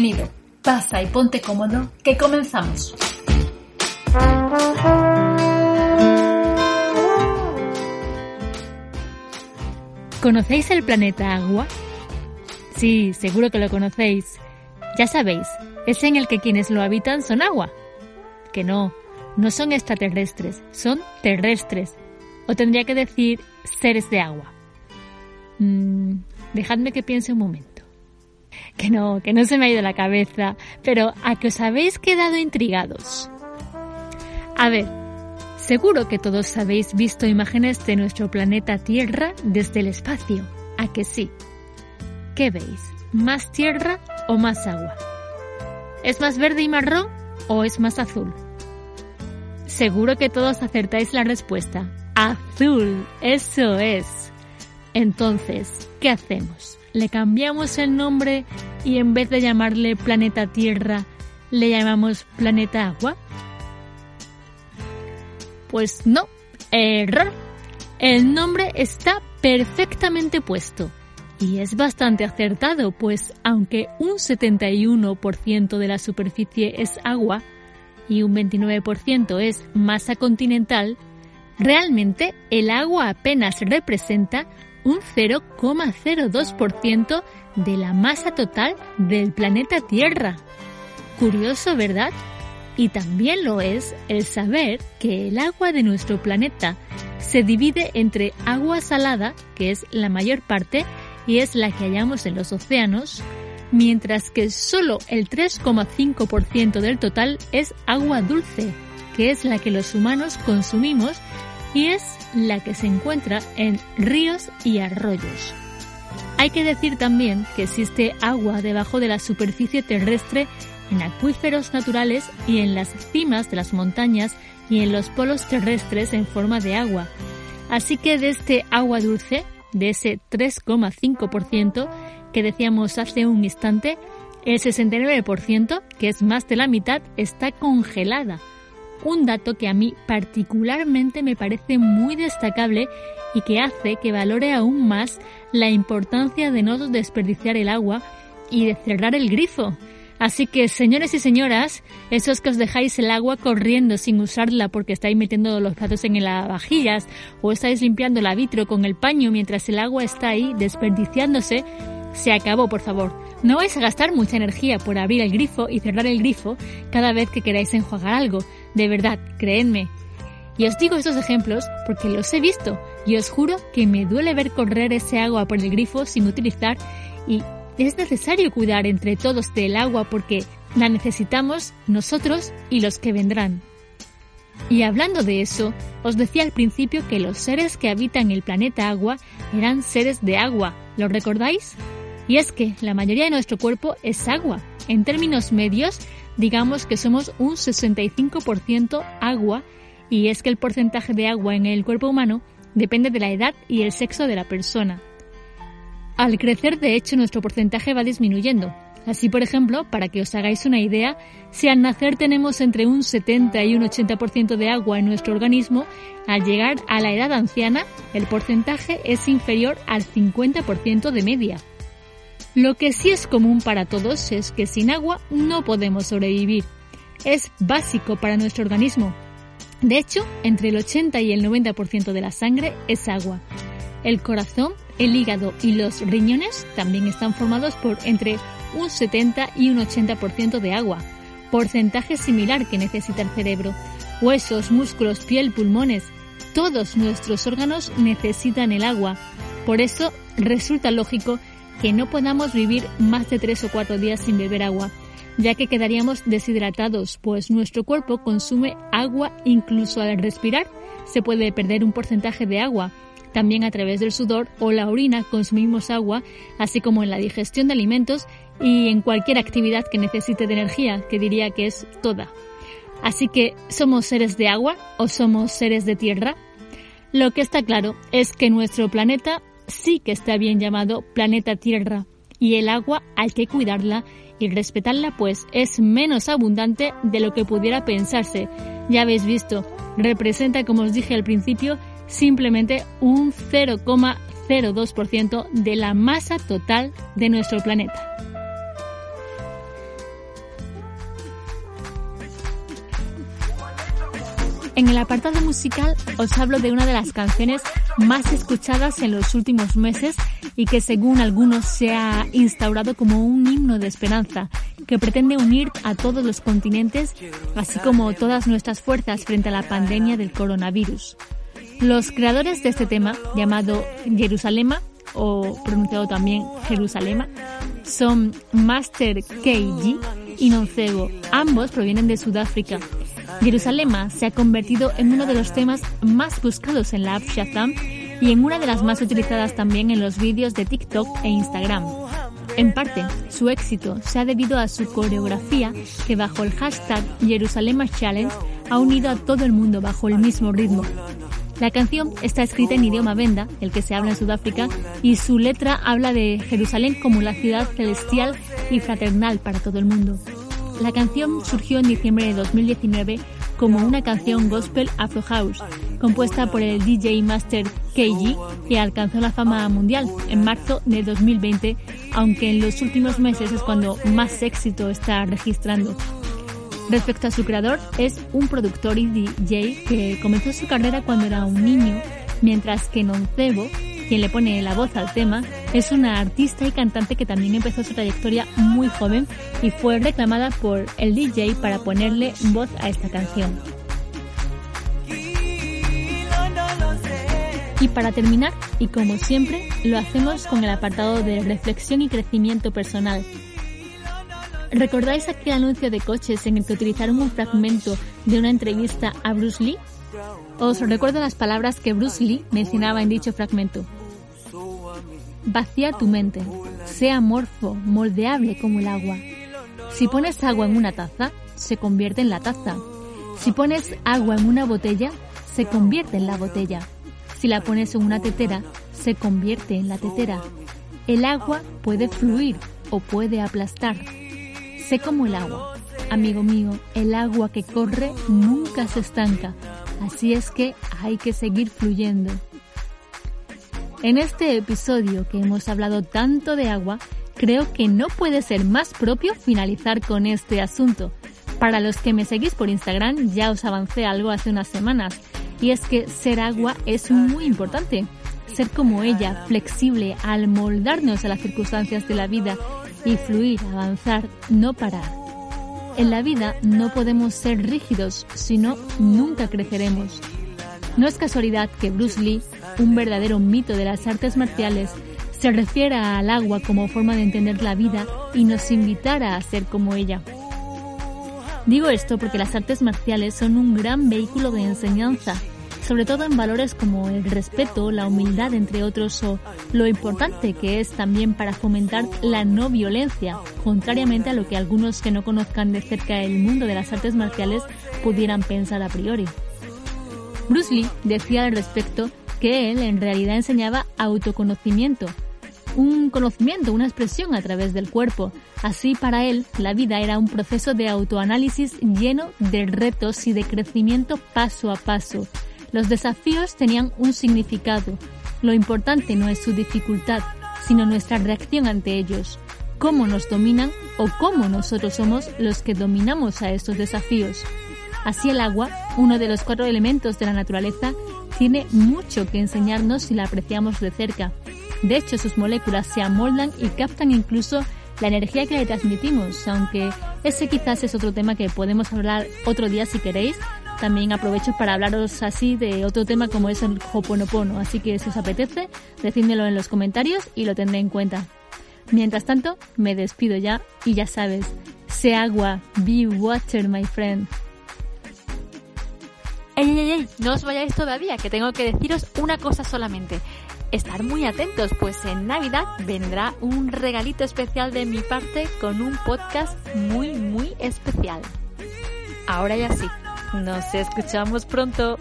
Bienvenido. Pasa y ponte cómodo, que comenzamos. ¿Conocéis el planeta Agua? Sí, seguro que lo conocéis. Ya sabéis, es en el que quienes lo habitan son agua. Que no, no son extraterrestres, son terrestres. O tendría que decir seres de agua. Mm, dejadme que piense un momento. Que no, que no se me ha ido la cabeza, pero a que os habéis quedado intrigados. A ver, seguro que todos habéis visto imágenes de nuestro planeta Tierra desde el espacio. ¿A que sí? ¿Qué veis? ¿Más tierra o más agua? ¿Es más verde y marrón o es más azul? Seguro que todos acertáis la respuesta. Azul, eso es. Entonces, ¿qué hacemos? ¿Le cambiamos el nombre y en vez de llamarle planeta Tierra, le llamamos planeta Agua? Pues no, error. El nombre está perfectamente puesto. Y es bastante acertado, pues aunque un 71% de la superficie es agua y un 29% es masa continental, realmente el agua apenas representa un 0,02% de la masa total del planeta Tierra. Curioso, ¿verdad? Y también lo es el saber que el agua de nuestro planeta se divide entre agua salada, que es la mayor parte, y es la que hallamos en los océanos, mientras que solo el 3,5% del total es agua dulce, que es la que los humanos consumimos y es la que se encuentra en ríos y arroyos. Hay que decir también que existe agua debajo de la superficie terrestre en acuíferos naturales y en las cimas de las montañas y en los polos terrestres en forma de agua. Así que de este agua dulce de ese 3,5% que decíamos hace un instante, el 69%, que es más de la mitad, está congelada. Un dato que a mí particularmente me parece muy destacable y que hace que valore aún más la importancia de no desperdiciar el agua y de cerrar el grifo, Así que, señores y señoras, esos que os dejáis el agua corriendo sin usarla porque estáis metiendo los platos en las vajillas o estáis limpiando la vitro con el paño mientras el agua está ahí desperdiciándose, se acabó, por favor. No vais a gastar mucha energía por abrir el grifo y cerrar el grifo cada vez que queráis enjuagar algo. De verdad, créenme. Y os digo estos ejemplos porque los he visto y os juro que me duele ver correr ese agua por el grifo sin utilizar y es necesario cuidar entre todos del agua porque la necesitamos nosotros y los que vendrán. Y hablando de eso, os decía al principio que los seres que habitan el planeta agua eran seres de agua, ¿lo recordáis? Y es que la mayoría de nuestro cuerpo es agua. En términos medios, digamos que somos un 65% agua y es que el porcentaje de agua en el cuerpo humano depende de la edad y el sexo de la persona. Al crecer, de hecho, nuestro porcentaje va disminuyendo. Así, por ejemplo, para que os hagáis una idea, si al nacer tenemos entre un 70 y un 80% de agua en nuestro organismo, al llegar a la edad anciana, el porcentaje es inferior al 50% de media. Lo que sí es común para todos es que sin agua no podemos sobrevivir. Es básico para nuestro organismo. De hecho, entre el 80 y el 90% de la sangre es agua. El corazón el hígado y los riñones también están formados por entre un 70 y un 80% de agua, porcentaje similar que necesita el cerebro. Huesos, músculos, piel, pulmones, todos nuestros órganos necesitan el agua. Por eso resulta lógico que no podamos vivir más de 3 o 4 días sin beber agua, ya que quedaríamos deshidratados, pues nuestro cuerpo consume agua incluso al respirar se puede perder un porcentaje de agua también a través del sudor o la orina consumimos agua, así como en la digestión de alimentos y en cualquier actividad que necesite de energía, que diría que es toda. Así que, ¿somos seres de agua o somos seres de tierra? Lo que está claro es que nuestro planeta sí que está bien llamado planeta Tierra y el agua hay que cuidarla y respetarla pues es menos abundante de lo que pudiera pensarse. Ya habéis visto, representa como os dije al principio simplemente un 0,02% de la masa total de nuestro planeta. En el apartado musical os hablo de una de las canciones más escuchadas en los últimos meses y que según algunos se ha instaurado como un himno de esperanza que pretende unir a todos los continentes así como todas nuestras fuerzas frente a la pandemia del coronavirus. Los creadores de este tema, llamado Jerusalema o pronunciado también Jerusalema, son Master KG y Noncego. Ambos provienen de Sudáfrica Jerusalema se ha convertido en uno de los temas más buscados en la app Shazam y en una de las más utilizadas también en los vídeos de TikTok e Instagram. En parte, su éxito se ha debido a su coreografía que bajo el hashtag Jerusalema Challenge ha unido a todo el mundo bajo el mismo ritmo. La canción está escrita en idioma venda, el que se habla en Sudáfrica, y su letra habla de Jerusalén como la ciudad celestial y fraternal para todo el mundo. La canción surgió en diciembre de 2019 como una canción gospel Afro House, compuesta por el DJ Master KG, que alcanzó la fama mundial en marzo de 2020, aunque en los últimos meses es cuando más éxito está registrando. Respecto a su creador, es un productor y DJ que comenzó su carrera cuando era un niño, mientras que Noncebo quien le pone la voz al tema, es una artista y cantante que también empezó su trayectoria muy joven y fue reclamada por el DJ para ponerle voz a esta canción. Y para terminar, y como siempre, lo hacemos con el apartado de reflexión y crecimiento personal. ¿Recordáis aquel anuncio de coches en el que utilizaron un fragmento de una entrevista a Bruce Lee? Os recuerdo las palabras que Bruce Lee mencionaba en dicho fragmento. Vacía tu mente, sea amorfo, moldeable como el agua. Si pones agua en una taza, se convierte en la taza. Si pones agua en una botella, se convierte en la botella. Si la pones en una tetera, se convierte en la tetera. El agua puede fluir o puede aplastar. Sé como el agua. Amigo mío, el agua que corre nunca se estanca. Así es que hay que seguir fluyendo. En este episodio que hemos hablado tanto de agua, creo que no puede ser más propio finalizar con este asunto. Para los que me seguís por Instagram ya os avancé algo hace unas semanas, y es que ser agua es muy importante. Ser como ella, flexible, al moldarnos a las circunstancias de la vida y fluir, avanzar, no parar. En la vida no podemos ser rígidos, sino nunca creceremos. No es casualidad que Bruce Lee, un verdadero mito de las artes marciales, se refiera al agua como forma de entender la vida y nos invitara a ser como ella. Digo esto porque las artes marciales son un gran vehículo de enseñanza, sobre todo en valores como el respeto, la humildad, entre otros, o lo importante que es también para fomentar la no violencia, contrariamente a lo que algunos que no conozcan de cerca el mundo de las artes marciales pudieran pensar a priori. Bruce Lee decía al respecto que él en realidad enseñaba autoconocimiento, un conocimiento, una expresión a través del cuerpo. Así para él la vida era un proceso de autoanálisis lleno de retos y de crecimiento paso a paso. Los desafíos tenían un significado. Lo importante no es su dificultad, sino nuestra reacción ante ellos. Cómo nos dominan o cómo nosotros somos los que dominamos a estos desafíos. Así el agua, uno de los cuatro elementos de la naturaleza, tiene mucho que enseñarnos si la apreciamos de cerca. De hecho, sus moléculas se amoldan y captan incluso la energía que le transmitimos, aunque ese quizás es otro tema que podemos hablar otro día si queréis. También aprovecho para hablaros así de otro tema como es el Hoponopono, así que si os apetece, decídmelo en los comentarios y lo tendré en cuenta. Mientras tanto, me despido ya y ya sabes, sé agua, be water, my friend. ¡Ey, ey, ey! No os vayáis todavía, que tengo que deciros una cosa solamente. Estar muy atentos, pues en Navidad vendrá un regalito especial de mi parte con un podcast muy, muy especial. Ahora ya sí, nos escuchamos pronto.